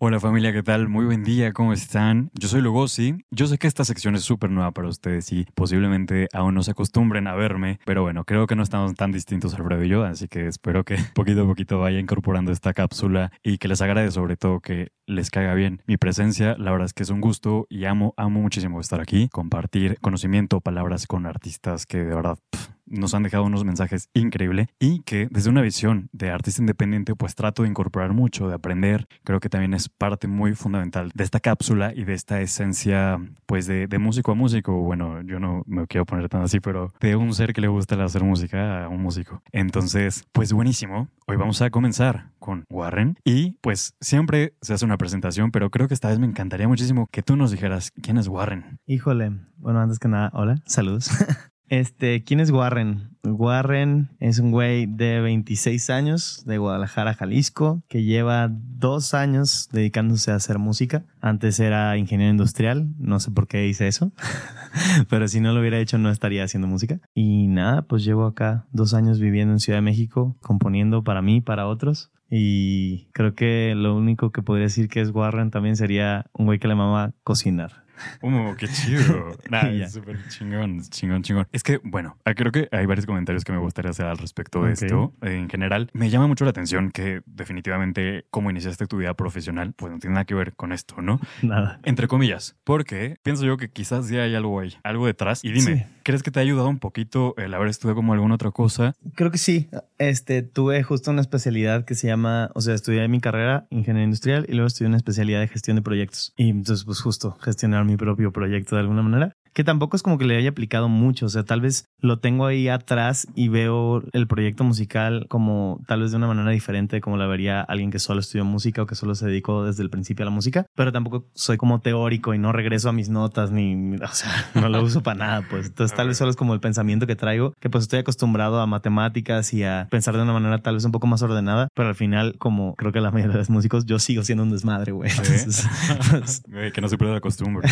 Hola familia, ¿qué tal? Muy buen día, ¿cómo están? Yo soy Lugosi. Yo sé que esta sección es súper nueva para ustedes y posiblemente aún no se acostumbren a verme, pero bueno, creo que no estamos tan distintos Alfredo y yo, así que espero que poquito a poquito vaya incorporando esta cápsula y que les agrade sobre todo que les caiga bien mi presencia. La verdad es que es un gusto y amo, amo muchísimo estar aquí, compartir conocimiento, palabras con artistas que de verdad nos han dejado unos mensajes increíbles y que desde una visión de artista independiente pues trato de incorporar mucho, de aprender. Creo que también es parte muy fundamental de esta cápsula y de esta esencia pues de, de músico a músico. Bueno, yo no me quiero poner tan así, pero de un ser que le gusta hacer música a un músico. Entonces, pues buenísimo. Hoy vamos a comenzar con Warren y pues siempre se hace una presentación, pero creo que esta vez me encantaría muchísimo que tú nos dijeras quién es Warren. Híjole, bueno, antes que nada, hola, saludos. Este, ¿quién es Warren? Warren es un güey de 26 años de Guadalajara, Jalisco, que lleva dos años dedicándose a hacer música. Antes era ingeniero industrial, no sé por qué hice eso, pero si no lo hubiera hecho no estaría haciendo música. Y nada, pues llevo acá dos años viviendo en Ciudad de México, componiendo para mí, para otros. Y creo que lo único que podría decir que es Warren también sería un güey que le mama cocinar. ¡Oh, qué chido! Nah, súper chingón, chingón, chingón. Es que, bueno, ah, creo que hay varios comentarios que me gustaría hacer al respecto de esto. En general, me llama mucho la atención que definitivamente como iniciaste tu vida profesional, pues no tiene nada que ver con esto, ¿no? Nada. Entre comillas, porque pienso yo que quizás ya hay algo ahí, algo detrás. Y dime, ¿crees que te ha ayudado un poquito el haber estudiado como alguna otra cosa? Creo que sí. Este, tuve justo una especialidad que se llama, o sea, estudié mi carrera, ingeniería industrial, y luego estudié una especialidad de gestión de proyectos. Y entonces, pues justo, gestionar mi propio proyecto de alguna manera que tampoco es como que le haya aplicado mucho, o sea, tal vez lo tengo ahí atrás y veo el proyecto musical como tal vez de una manera diferente como la vería alguien que solo estudió música o que solo se dedicó desde el principio a la música, pero tampoco soy como teórico y no regreso a mis notas ni, o sea, no lo uso para nada, pues. Entonces tal vez solo es como el pensamiento que traigo, que pues estoy acostumbrado a matemáticas y a pensar de una manera tal vez un poco más ordenada, pero al final, como creo que la mayoría de los músicos, yo sigo siendo un desmadre, güey. Pues, que no se puede la costumbre.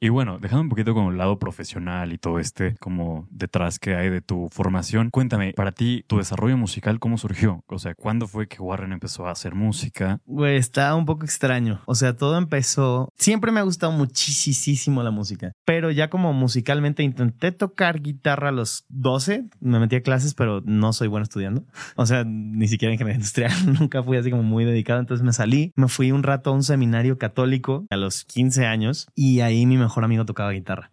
Y bueno, dejando un poquito con la profesional y todo este como detrás que hay de tu formación. Cuéntame, para ti, tu desarrollo musical, ¿cómo surgió? O sea, ¿cuándo fue que Warren empezó a hacer música? Güey, está un poco extraño. O sea, todo empezó... Siempre me ha gustado muchísimo la música, pero ya como musicalmente intenté tocar guitarra a los 12, me metí a clases, pero no soy bueno estudiando. O sea, ni siquiera ingeniería industrial, nunca fui así como muy dedicado. Entonces me salí, me fui un rato a un seminario católico a los 15 años y ahí mi mejor amigo tocaba guitarra.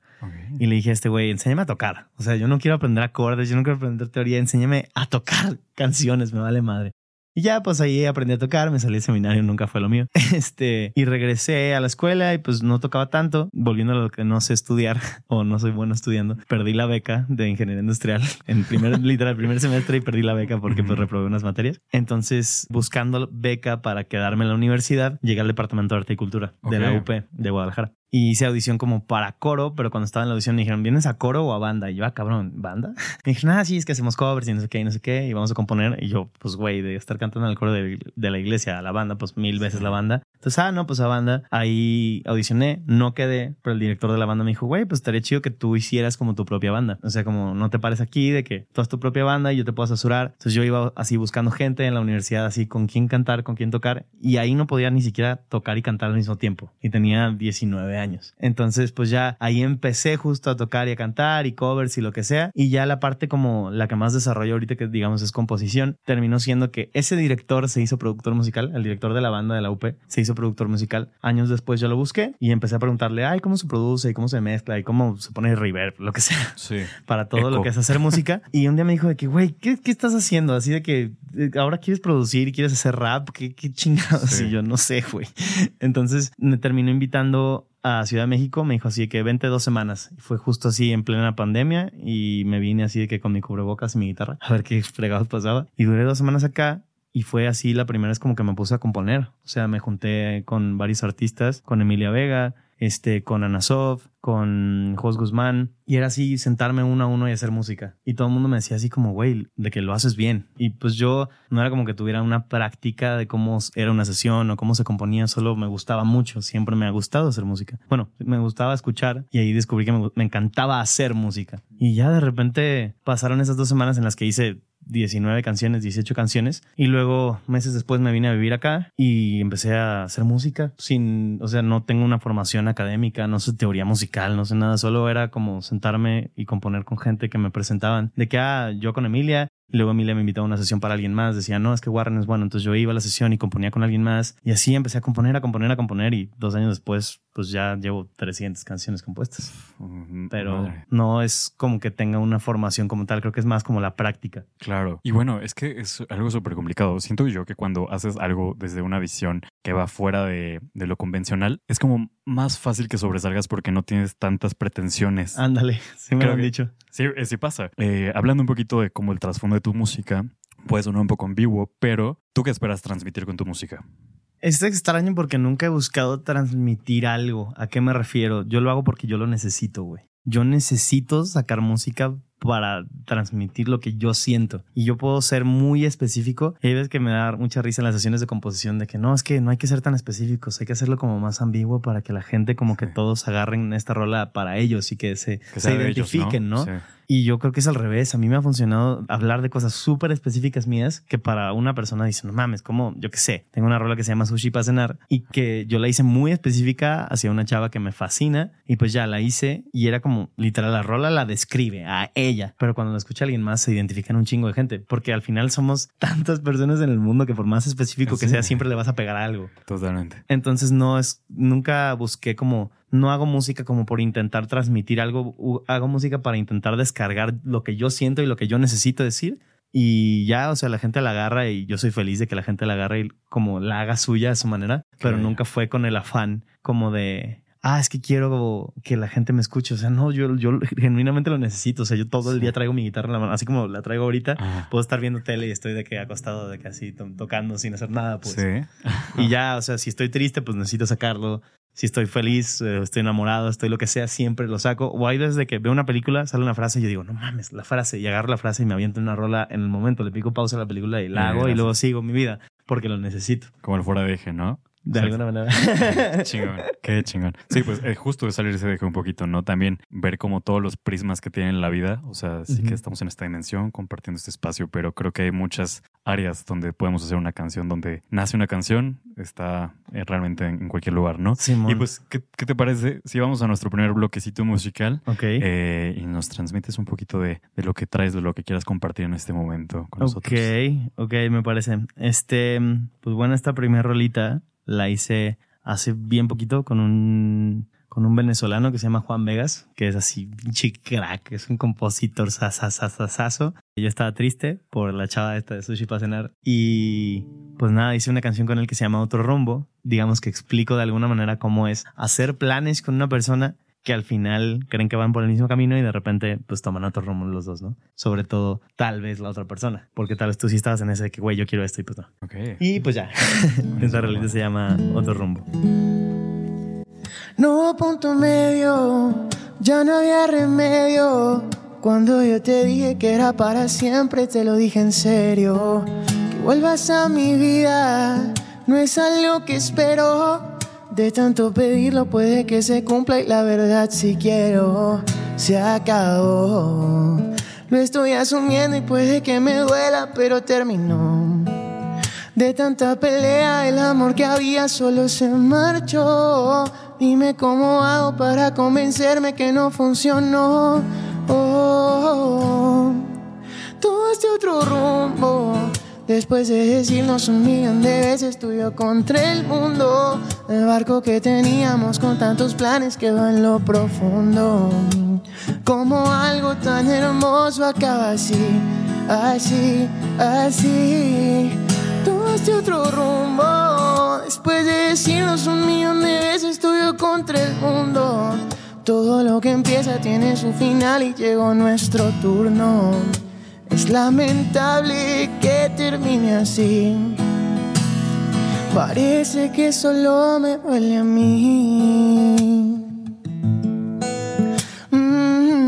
Y le dije a este güey, enséñame a tocar. O sea, yo no quiero aprender acordes, yo no quiero aprender teoría, enséñame a tocar canciones, me vale madre. Y ya, pues ahí aprendí a tocar, me salí del seminario, nunca fue lo mío. Este, y regresé a la escuela y pues no tocaba tanto, volviendo a lo que no sé estudiar o no soy bueno estudiando. Perdí la beca de ingeniería industrial en primer, literal, primer semestre y perdí la beca porque pues reprobé unas materias. Entonces, buscando beca para quedarme en la universidad, llegué al departamento de arte y cultura de la UP de Guadalajara y hice audición como para coro, pero cuando estaba en la audición me dijeron, ¿vienes a coro o a banda? Y yo, ah, cabrón, ¿banda? Me dijeron, ah, sí, es que hacemos covers y no sé qué y no sé qué, y vamos a componer. Y yo, pues, güey, de estar cantando en el coro de, de, la iglesia a la banda, pues mil veces la banda. Entonces, ah, no, pues a banda. Ahí audicioné, no quedé, pero el director de la banda me dijo, güey, pues estaría chido que tú hicieras como tu propia banda. O sea, como no te pares aquí de que tú has tu propia banda y yo te puedo asesorar. Entonces yo iba así buscando gente en la universidad, así con quién cantar, con quién tocar, y ahí no podía ni siquiera tocar y cantar al mismo tiempo. Y tenía 19 años. Entonces, pues ya ahí empecé justo a tocar y a cantar y covers y lo que sea. Y ya la parte como la que más desarrollo ahorita que digamos es composición, terminó siendo que ese director se hizo productor musical, el director de la banda de la UP se hizo productor musical. Años después yo lo busqué y empecé a preguntarle, ay, ¿cómo se produce y cómo se mezcla y cómo se pone reverb, lo que sea, sí. para todo lo que es hacer música. Y un día me dijo de que, güey, ¿qué, ¿qué, estás haciendo? Así de que eh, ahora quieres producir y quieres hacer rap, ¿qué, qué chingados? Y yo no sé, güey. Entonces me terminó invitando a Ciudad de México, me dijo así que vente dos semanas. Fue justo así en plena pandemia y me vine así de que con mi cubrebocas y mi guitarra a ver qué fregados pasaba. Y duré dos semanas acá y fue así la primera vez como que me puse a componer. O sea, me junté con varios artistas, con Emilia Vega, este, con Anasov, con Jos Guzmán, y era así sentarme uno a uno y hacer música. Y todo el mundo me decía así como, güey, de que lo haces bien. Y pues yo no era como que tuviera una práctica de cómo era una sesión o cómo se componía, solo me gustaba mucho, siempre me ha gustado hacer música. Bueno, me gustaba escuchar y ahí descubrí que me, me encantaba hacer música. Y ya de repente pasaron esas dos semanas en las que hice 19 canciones, 18 canciones. Y luego, meses después, me vine a vivir acá y empecé a hacer música sin, o sea, no tengo una formación académica, no sé teoría musical, no sé nada, solo era como sentarme y componer con gente que me presentaban. De que, ah, yo con Emilia luego Emilia me invitó a una sesión para alguien más. Decía, no, es que Warren es bueno. Entonces yo iba a la sesión y componía con alguien más. Y así empecé a componer, a componer, a componer. Y dos años después, pues ya llevo 300 canciones compuestas. Pero madre. no es como que tenga una formación como tal. Creo que es más como la práctica. Claro. Y bueno, es que es algo súper complicado. Siento yo que cuando haces algo desde una visión que va fuera de, de lo convencional, es como más fácil que sobresalgas porque no tienes tantas pretensiones. Ándale, sí me Creo lo han que- dicho. Sí, eh, sí pasa. Eh, hablando un poquito de como el trasfondo de tu música, puede sonar un poco ambiguo, pero ¿tú qué esperas transmitir con tu música? Es extraño porque nunca he buscado transmitir algo. ¿A qué me refiero? Yo lo hago porque yo lo necesito, güey. Yo necesito sacar música para transmitir lo que yo siento. Y yo puedo ser muy específico. Y hay veces que me da mucha risa en las sesiones de composición de que no, es que no hay que ser tan específicos, hay que hacerlo como más ambiguo para que la gente como que Sí. todos agarren esta rola para ellos y que se, Que se de ellos, identifiquen, ¿no? Sí. Y yo creo que es al revés. A mí me ha funcionado hablar de cosas súper específicas mías que para una persona dice, no mames, como yo qué sé, tengo una rola que se llama Sushi para cenar y que yo la hice muy específica hacia una chava que me fascina y pues ya la hice y era como literal, la rola la describe a ella, pero cuando la escucha alguien más se identifican un chingo de gente porque al final somos tantas personas en el mundo que por más específico que sea siempre le vas a pegar a algo. Totalmente. Entonces no es, nunca busqué como, no hago música como por intentar transmitir algo, hago música para intentar descargar lo que yo siento y lo que yo necesito decir. Y ya, o sea, la gente la agarra y yo soy feliz de que la gente la agarre y como la haga suya a su manera, pero nunca fue con el afán como de, ah, es que quiero que la gente me escuche. O sea, no, yo, yo genuinamente lo necesito. O sea, yo todo el día traigo mi guitarra en la mano, así como la traigo ahorita. Ah, Puedo estar viendo tele y estoy de que acostado, de que así to- tocando sin hacer nada, pues. sí. Y ya, o sea, si estoy triste, pues necesito sacarlo. Si estoy feliz, eh, estoy enamorado, estoy lo que sea, siempre lo saco. O hay veces de que veo una película, sale una frase y yo digo, no mames, la frase. Y agarro la frase y me aviento una rola en el momento. Le pico pausa a la película y la hago y luego sigo mi vida porque lo necesito. Como el fuera de eje, ¿no? De alguna manera. Chingón, qué chingón. Sí, pues eh, justo de salirse de un poquito, ¿no? También ver como todos los prismas que tienen la vida. O sea, sí que estamos en esta dimensión compartiendo este espacio, pero creo que hay muchas áreas donde podemos hacer una canción, donde nace una canción, está eh, realmente en, en cualquier lugar, ¿no? Simón. Y pues, ¿qué, qué te parece si vamos a nuestro primer bloquecito musical Ok. eh, y nos transmites un poquito de, de lo que traes, de lo que quieras compartir en este momento con nosotros? Ok, ok, me parece. Este, pues bueno, esta primera rolita la hice hace bien poquito con un, con un venezolano que se llama Juan Vegas, que es así, pinche crack, es un compositor sasasasasazo. Yo estaba triste por la chava esta de Sushi para cenar y pues nada, hice una canción con él que se llama Otro Rumbo. Digamos que explico de alguna manera cómo es hacer planes con una persona que al final creen que van por el mismo camino y de repente pues toman otro rumbo los dos, ¿no? Sobre todo tal vez la otra persona, porque tal vez tú sí estabas en ese de que, güey, yo quiero esto y pues no. Ok. Y pues ya, esta realidad se llama Otro Rumbo. No hubo punto medio, ya no había remedio. Cuando yo te dije que era para siempre, te lo dije en serio. Que vuelvas a mi vida, no es algo que espero. De tanto pedirlo puede que se cumpla y la verdad si quiero, se acabó. Lo estoy asumiendo y puede que me duela, pero terminó. De tanta pelea, el amor que había solo se marchó. Dime cómo hago para convencerme que no funcionó. Oh, tomaste otro rumbo. Después de decirnos un millón de veces tú yo contra el mundo. El barco que teníamos con tantos planes quedó en lo profundo. Como algo tan hermoso acaba así, así, así. Tomaste otro rumbo. Después de decirnos un millón de veces tú yo contra el mundo. Todo lo que empieza tiene su final y llegó nuestro turno. Es lamentable que termine así. Parece que solo me duele a mí. Mm,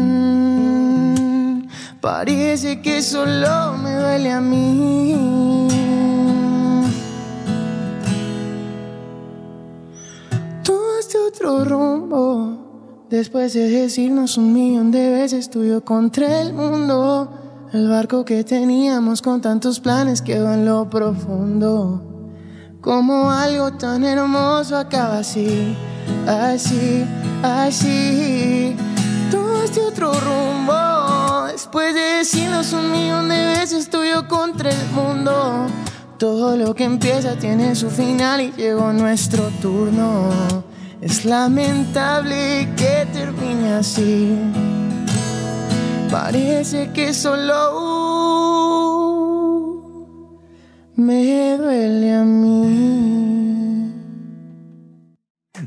parece que solo me duele a mí. Tomaste otro rumbo. Después de decirnos un millón de veces tú y yo contra el mundo. El barco que teníamos con tantos planes quedó en lo profundo. Como algo tan hermoso acaba así, así, así. Todo este otro rumbo, después de decirnos un millón de veces tuyo contra el mundo. Todo lo que empieza tiene su final y llegó nuestro turno. Es lamentable que termine así. Parece que solo me duele a mí.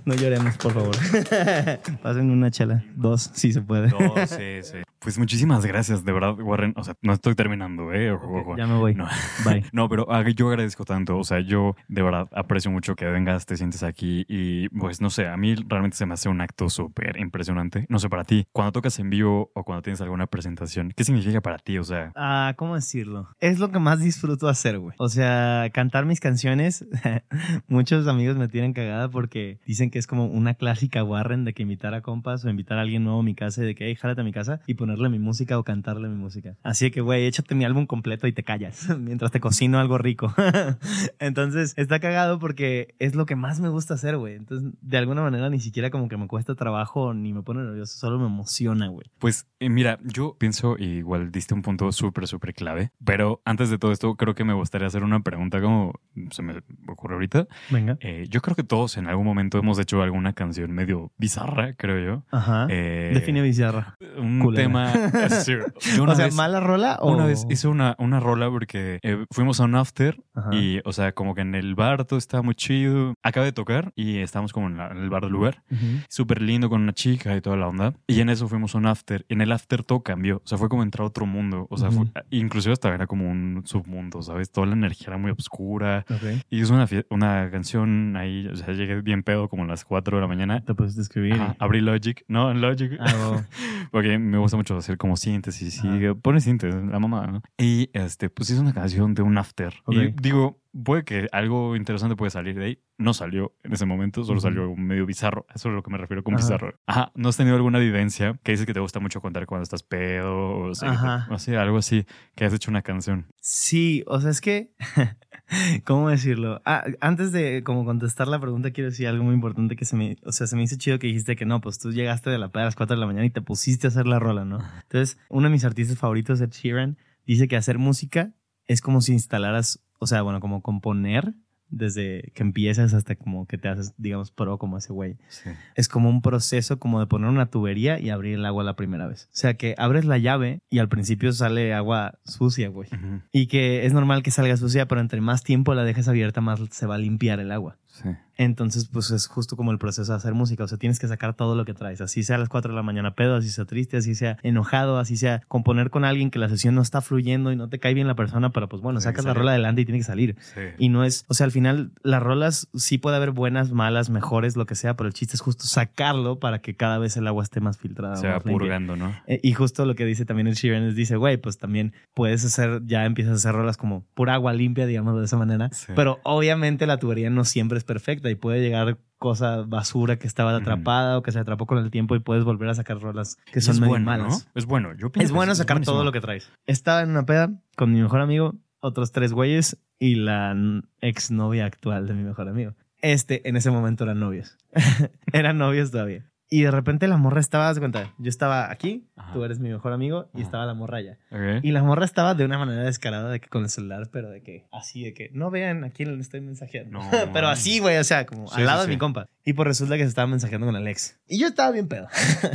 No lloremos, por favor. Pasen una chela. Dos, si se puede. No, sí, sí. Pues muchísimas gracias, de verdad, Warren. O sea, no estoy terminando, ¿eh? Ya me voy. No. Bye. No, pero ah, yo agradezco tanto. O sea, yo de verdad aprecio mucho que vengas, te sientes aquí y pues no sé, a mí realmente se me hace un acto súper impresionante. No sé, para ti, cuando tocas en vivo o cuando tienes alguna presentación, ¿qué significa para ti? O sea, Ah, ¿cómo decirlo? Es lo que más disfruto hacer, güey. O sea, cantar mis canciones. Muchos amigos me tienen cagada porque dicen que es como una clásica Warren de que invitar a compas o invitar a alguien nuevo a mi casa y de que, hey, jálate a mi casa y ponerle mi música o cantarle mi música. Así que, güey, échate mi álbum completo y te callas mientras te cocino algo rico. Entonces, está cagado porque es lo que más me gusta hacer, güey. Entonces, de alguna manera, ni siquiera como que me cuesta trabajo ni me pone nervioso, solo me emociona, güey. pues eh, mira, yo pienso, igual diste un punto súper, súper clave, pero antes de todo esto, creo que me gustaría hacer una pregunta como se me ocurre ahorita. Venga. Eh, yo creo que todos en algún momento hemos hecho alguna canción medio bizarra, creo yo. Ajá. Eh, Define bizarra. un culera. tema. yo una O sea, vez- mala rola o Una vez hice una, una rola porque eh, fuimos a un after Ajá. y, o sea, como que en el bar todo estaba muy chido. Acaba de tocar y estábamos como en, la- en el bar del lugar. Ujú. Súper lindo con una chica y toda la onda. Y en eso fuimos a un after. En el after todo cambió. O sea, fue como entrar a otro mundo. O sea, fue- Ujú. inclusive hasta era como un submundo, ¿sabes? Toda la energía era muy oscura. Ok. Y es una, una canción ahí, o sea, llegué bien pedo como a las 4 de la mañana. Te puedes escribir. Ajá, abrí Logic. No, Logic. Ah, wow. Porque me gusta mucho hacer como síntesis y Ajá. pone síntesis, la mamá, ¿no? Y este, pues hizo una canción de un after. Y digo, puede que algo interesante puede salir de ahí. No salió en ese momento, solo salió medio bizarro. Eso es lo que me refiero con Ajá. bizarro. Ajá, ¿no has tenido alguna vivencia que dices que te gusta mucho contar cuando estás pedo? O sea, Ajá. o sea, algo así, que has hecho una canción. Sí, o sea, es que. ¿Cómo decirlo? Ah, antes de como contestar la pregunta, quiero decir algo muy importante que se me. O sea, se me hizo chido que dijiste que no, pues tú llegaste de la peda a las 4 de la mañana y te pusiste a hacer la rola, ¿no? Entonces, uno de mis artistas favoritos, Ed Sheeran, dice que hacer música es como si instalaras, o sea, bueno, como componer desde que empiezas hasta como que te haces, digamos, pro como ese güey. Sí. es como un proceso como de poner una tubería y abrir el agua la primera vez. O sea que abres la llave y al principio sale agua sucia, güey. Y que es normal que salga sucia, pero entre más tiempo la dejes abierta, más se va a limpiar el agua. Sí. Entonces, pues es justo como el proceso de hacer música. O sea, tienes que sacar todo lo que traes. Así sea a las 4 de la mañana pedo, así sea triste, así sea enojado, así sea componer con alguien que la sesión no está fluyendo y no te cae bien la persona, pero pues bueno, Tiene sacas la rola adelante y tiene que salir. Sí. Y no es, o sea, al final las rolas sí puede haber buenas, malas, mejores, lo que sea, pero el chiste es justo sacarlo para que cada vez el agua esté más filtrada. Se va purgando, ¿no? Eh, Y justo lo que dice también el Sheeran es, dice, güey, pues también puedes hacer, ya empiezas a hacer rolas como pura agua limpia, digamos de esa manera, Sí. pero obviamente la tubería no siempre es perfecta y puede llegar cosa basura que estaba atrapada o que se atrapó con el tiempo y puedes volver a sacar rolas que son bueno, malas. ¿no? Es bueno. Yo pienso Es bueno sacar buenísimo. todo lo que traes. Estaba en una peda con mi mejor amigo, otros tres güeyes y la exnovia actual de mi mejor amigo. Este, en ese momento eran novios. eran novios todavía. Y de repente la morra estaba, haz cuenta, yo estaba aquí, Ajá. tú eres mi mejor amigo, y Ajá. estaba la morra allá. Ok. Y la morra estaba de una manera descarada de que con el celular, pero de que así, de que no vean a quién le estoy mensajeando. No, pero así, güey, o sea, como Sí, al lado sí, de sí. mi compa. Y pues resulta que se estaba mensajeando con el ex. Y yo estaba bien pedo.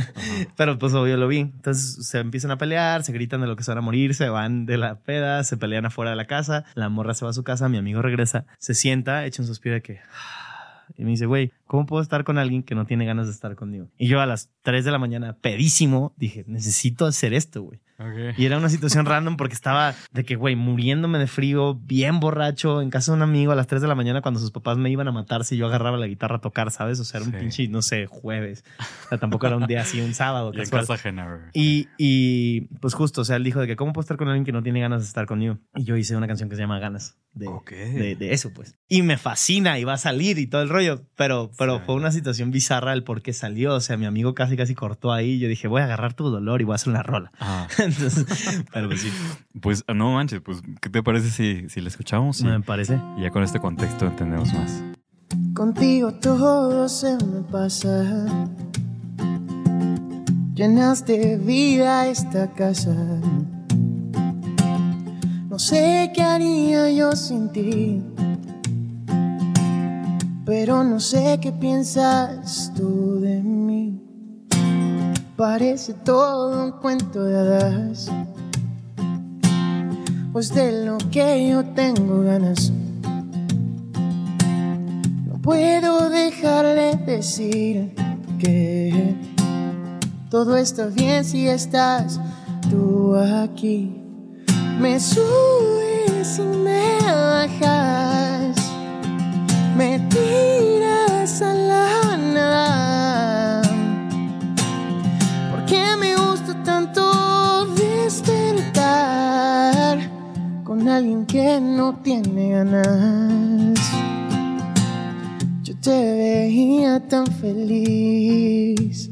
Pero pues obvio lo vi. Entonces se empiezan a pelear, se gritan de lo que se van a morir, se van de la peda, se pelean afuera de la casa, la morra se va a su casa, mi amigo regresa, se sienta, echa un suspiro de que... Y me dice, güey, ¿cómo puedo estar con alguien que no tiene ganas de estar conmigo? Y yo a las 3 de la mañana, pedísimo, dije, necesito hacer esto, güey. Ok. Y era una situación random porque estaba de que, güey, muriéndome de frío, bien borracho, en casa de un amigo a las 3 de la mañana cuando sus papás me iban a matar si yo agarraba la guitarra a tocar, ¿sabes? O sea, era un Sí. pinche, no sé, jueves. O sea, tampoco era un día así, un sábado. Y en casa ajena. Y, y pues justo, o sea, él dijo de que cómo puedo estar con alguien que no tiene ganas de estar conmigo. Y yo hice una canción que se llama Ganas. De, de, de eso, pues. Y me fascina y va a salir y todo el rollo. Pero, pero pero fue una situación bizarra el por qué salió. O sea, mi amigo casi casi cortó ahí. Yo dije, voy a agarrar tu dolor y voy a hacer una rola. Ah, Entonces, pero pues sí, pues no manches, pues ¿qué te parece si, si la escuchamos? Y, me parece. y ya con este contexto entendemos más. Contigo todo se me pasa. Llenas de vida esta casa. No sé qué haría yo sin ti. Pero no sé qué piensas tú de mí. Parece todo un cuento de hadas. Pues de lo que yo tengo ganas. No puedo dejar de decir que todo está bien si estás tú aquí. Me subes y me bajas, me tiras a la que no tiene ganas? Yo te veía tan feliz.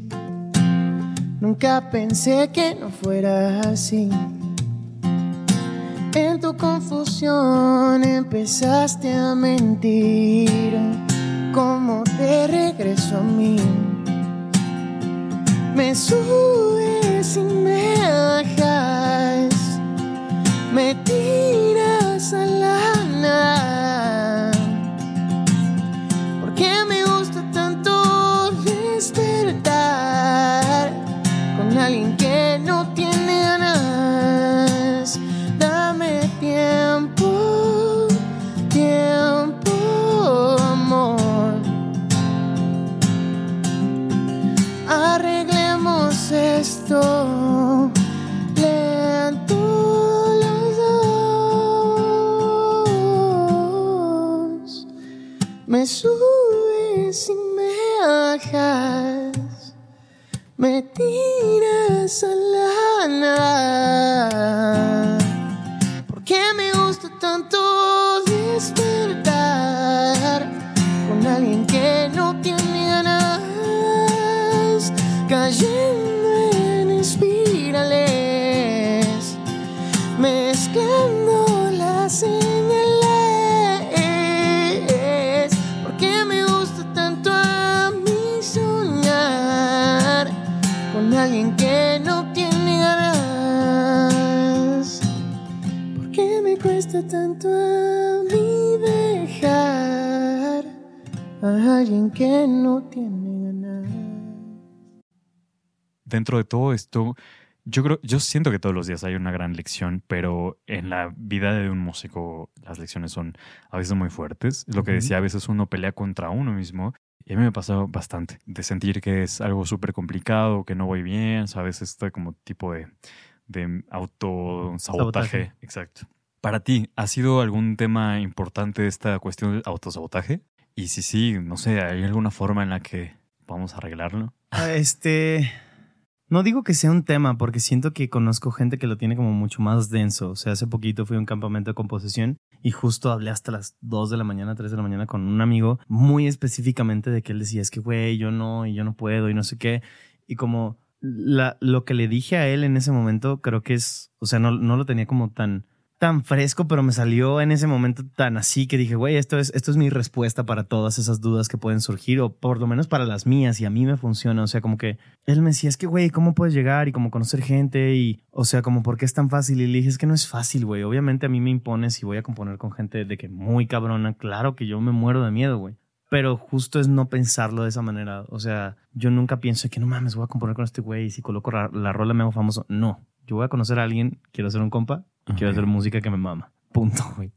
Nunca pensé que no fuera así. En tu confusión empezaste a mentir. Como de regreso a mí. Me subes y me bajas. Me tiras tanto a mí dejar a alguien que no tiene ganas? Dentro de todo esto, yo creo, yo siento que todos los días hay una gran lección, pero en la vida de un músico las lecciones son a veces muy fuertes. Lo que decía, a veces uno pelea contra uno mismo. Y a mí me ha pasado bastante de sentir que es algo súper complicado, que no voy bien, ¿sabes? Este como tipo de, de autosabotaje. Sabotaje. Exacto. Para ti, ¿ha sido algún tema importante esta cuestión del autosabotaje? Y si sí, no sé, ¿hay alguna forma en la que vamos a arreglarlo? Ah, Este. No digo que sea un tema, porque siento que conozco gente que lo tiene como mucho más denso. O sea, hace poquito fui a un campamento de composición y justo hablé hasta las 2 de la mañana, 3 de la mañana con un amigo, muy específicamente de que él decía, es que, güey, yo no, y yo no puedo, y no sé qué. Y como lo que le dije a él en ese momento, creo que es, o sea, no, no lo tenía como tan, tan fresco, pero me salió en ese momento tan así que dije, güey, esto es, esto es mi respuesta para todas esas dudas que pueden surgir, o por lo menos para las mías, y a mí me funciona. O sea, como que él me decía, es que, güey, ¿cómo puedes llegar y como conocer gente? Y, o sea, como, ¿por qué es tan fácil? Y le dije, es que no es fácil, güey. Obviamente a mí me impones y voy a componer con gente de que muy cabrona. Claro que yo me muero de miedo, güey. Pero justo es no pensarlo de esa manera. O sea, yo nunca pienso que no mames, voy a componer con este güey y si coloco la, la rola me hago famoso. No, yo voy a conocer a alguien, quiero ser un compa quiero hacer música que me mama. Punto, güey.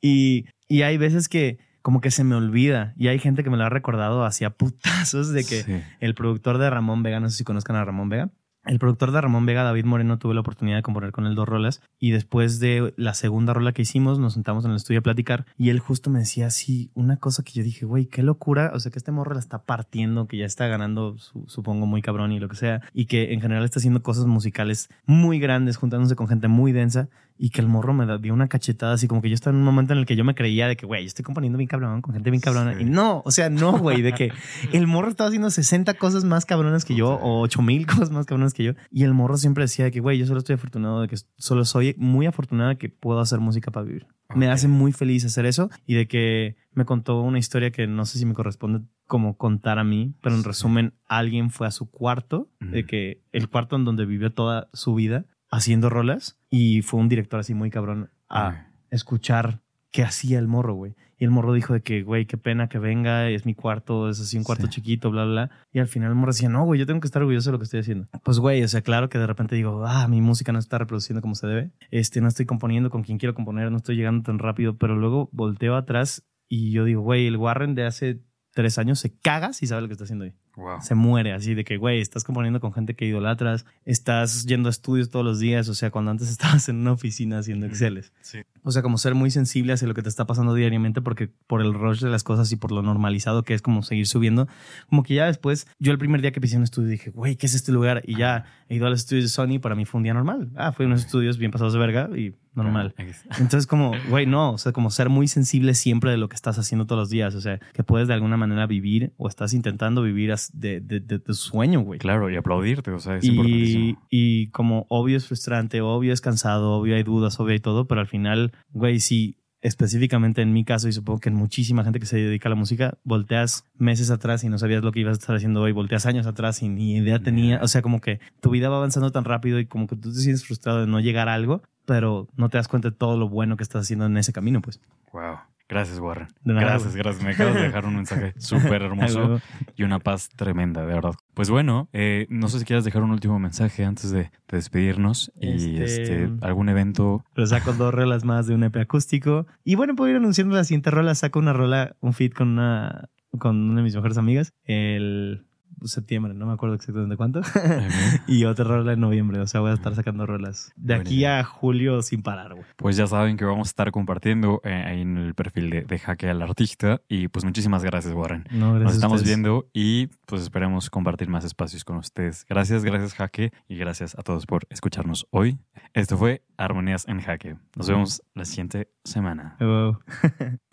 Y, y hay veces que como que se me olvida y hay gente que me lo ha recordado hacia putazos de que Sí. el productor de Ramón Vega, no sé si conozcan a Ramón Vega, el productor de Ramón Vega, David Moreno, tuve la oportunidad de componer con él dos rolas y después de la segunda rola que hicimos nos sentamos en el estudio a platicar y él justo me decía así una cosa que yo dije, güey, qué locura, o sea que este morro la está partiendo, que ya está ganando, supongo, muy cabrón y lo que sea, y que en general está haciendo cosas musicales muy grandes, juntándose con gente muy densa y que el morro me dio una cachetada así como que yo estaba en un momento en el que yo me creía de que, güey, yo estoy componiendo bien cabrón con gente bien cabrona. Y no, o sea, no, güey, de que el morro estaba haciendo 60 cosas más cabronas que yo o 8000 cosas más cabronas que yo. Y el morro siempre decía de que, güey, yo solo estoy afortunado de que solo soy muy afortunada de que puedo hacer música para vivir. Me hace muy feliz hacer eso y de que me contó una historia que no sé si me corresponde como contar a mí, pero en resumen, alguien fue a su cuarto, de que el cuarto en donde vivió toda su vida haciendo rolas y fue un director así muy cabrón a escuchar qué hacía el morro, güey. Y el morro dijo de que, güey, qué pena que venga, es mi cuarto, es así un cuarto chiquito, bla, bla. Y al final el morro decía, no, güey, yo tengo que estar orgulloso de lo que estoy haciendo. Pues, güey, o sea, claro que de repente digo, ah, mi música no está reproduciendo como se debe. Este, no estoy componiendo con quien quiero componer, no estoy llegando tan rápido, pero luego volteo atrás y yo digo, güey, el Warren de hace tres años se caga si sabe lo que está haciendo ahí. Se muere así de que, güey, estás componiendo con gente que idolatras, estás yendo a estudios todos los días, o sea, cuando antes estabas en una oficina haciendo Exceles. Sí. O sea, como ser muy sensible hacia lo que te está pasando diariamente porque por el rush de las cosas y por lo normalizado que es como seguir subiendo, como que ya después, yo el primer día que pisé un estudio dije, güey, ¿qué es este lugar? Y ya he ido a los estudios de Sony, para mí fue un día normal. Ah, fue unos estudios bien pasados de verga y normal. Entonces, como, güey, no, o sea, como ser muy sensible siempre de lo que estás haciendo todos los días, o sea, que puedes de alguna manera vivir o estás intentando vivir de, de, de tu sueño, güey. Claro, y aplaudirte, o sea, es y, y como obvio es frustrante, obvio es cansado, obvio hay dudas, obvio hay todo, pero al final, güey, sí específicamente en mi caso y supongo que en muchísima gente que se dedica a la música, volteas meses atrás y no sabías lo que ibas a estar haciendo hoy, volteas años atrás y ni idea tenía, o sea, como que tu vida va avanzando tan rápido y como que tú te sientes frustrado de no llegar a algo, pero no te das cuenta de todo lo bueno que estás haciendo en ese camino, pues. Wow. Gracias, Warren. gracias, gracias. Me acabas de dejar un mensaje súper hermoso y una paz tremenda, de verdad. Pues bueno, eh, no sé si quieras dejar un último mensaje antes de, despedirnos y este, este, algún evento. Pero saco dos rolas más de un EP acústico. Y bueno, puedo ir anunciando la siguiente rola. Saco una rola, un feed con una, con una de mis mejores amigas. El septiembre, no me acuerdo exactamente cuánto. y otra rola en noviembre. O sea, voy a estar sacando rolas de aquí a julio sin parar, güey. Pues ya saben que vamos a estar compartiendo eh, ahí en el perfil de, de Jaque al Artista. Y pues muchísimas gracias, Warren. Nos estamos viendo y pues esperemos compartir más espacios con ustedes. Gracias, gracias, Jaque. Y gracias a todos por escucharnos hoy. Esto fue Armonías en Jaque. Nos vemos la siguiente semana.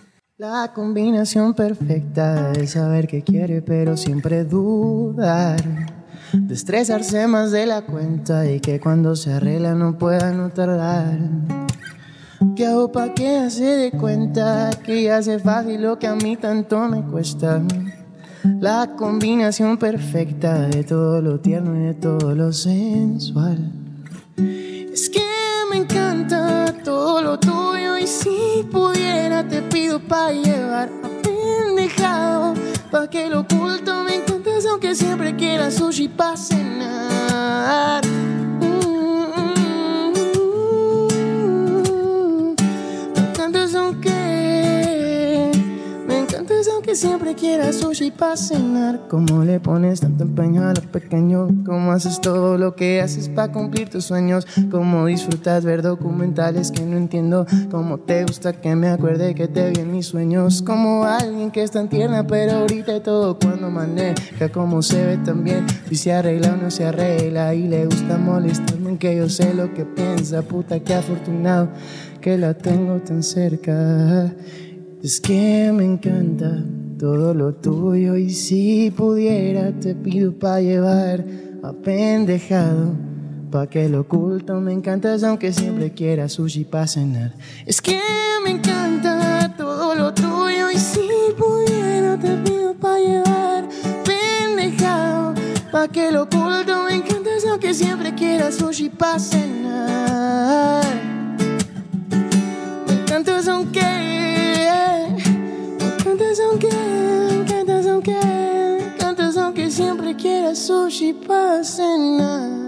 La combinación perfecta de saber que quiere pero siempre dudar. De estresarse más de la cuenta y que cuando se arregla no pueda no tardar. ¿Qué hago pa' que se dé cuenta que hace fácil lo que a mí tanto me cuesta? La combinación perfecta de todo lo tierno y de todo lo sensual. Es que me encanta te pido pa' llevar a pendejado pa' que lo oculto me encantes aunque siempre quieras sushi pa' cenar. Aunque siempre quieras sushi para cenar. ¿Cómo le pones tanto empeño a lo pequeño? ¿Cómo haces todo lo que haces para cumplir tus sueños? ¿Cómo disfrutas ver documentales que no entiendo? ¿Cómo te gusta que me acuerde que te vi en mis sueños? Como alguien que es tan tierna, pero ahorita todo cuando maneja, como se ve también. Si se arregla o no se arregla y le gusta molestarme, que yo sé lo que piensa. Puta, que afortunado que la tengo tan cerca. Es que me encanta todo lo tuyo y si pudiera te pido pa' llevar a pendejado. Pa' que lo oculto me encantas aunque siempre quiera sushi pa' cenar. Es que me encanta todo lo tuyo y si pudiera te pido pa' llevar pendejado. Pa' que lo oculto me encantas aunque siempre quiera sushi pa' cenar. Me encantas aunque cantas aunque, cantas aunque siempre quieras sushi para cenar.